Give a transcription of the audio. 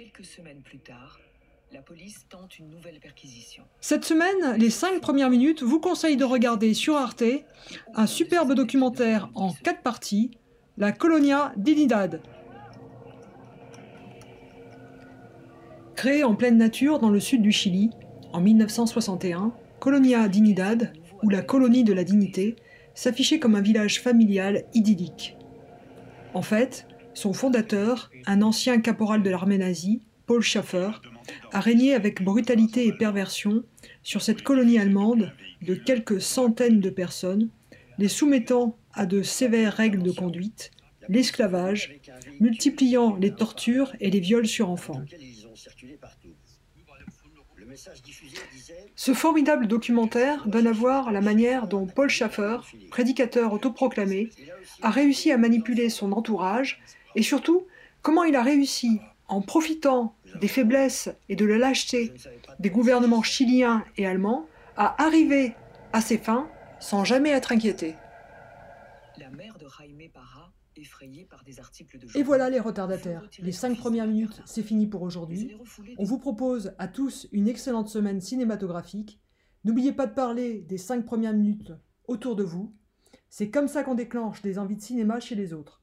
Quelques semaines plus tard, la police tente une nouvelle perquisition. Cette semaine, les cinq premières minutes vous conseillent de regarder sur Arte un superbe documentaire en quatre parties, La Colonia Dignidad. Créée en pleine nature dans le sud du Chili, en 1961, Colonia Dignidad, ou la colonie de la dignité, s'affichait comme un village familial idyllique. En fait, son fondateur, un ancien caporal de l'armée nazie, Paul Schaffer, a régné avec brutalité et perversion sur cette colonie allemande de quelques centaines de personnes, les soumettant à de sévères règles de conduite, l'esclavage, multipliant les tortures et les viols sur enfants. Ce formidable documentaire donne à voir la manière dont Paul Schaffer, prédicateur autoproclamé, a réussi à manipuler son entourage et surtout comment il a réussi, en profitant des faiblesses et de la lâcheté des gouvernements chiliens et allemands, à arriver à ses fins sans jamais être inquiété. La mère de Jaime Parra, effrayée par des articles de Et voilà les retardataires. Les cinq premières minutes, c'est fini pour aujourd'hui. On vous propose à tous une excellente semaine cinématographique. N'oubliez pas de parler des cinq premières minutes autour de vous. C'est comme ça qu'on déclenche des envies de cinéma chez les autres.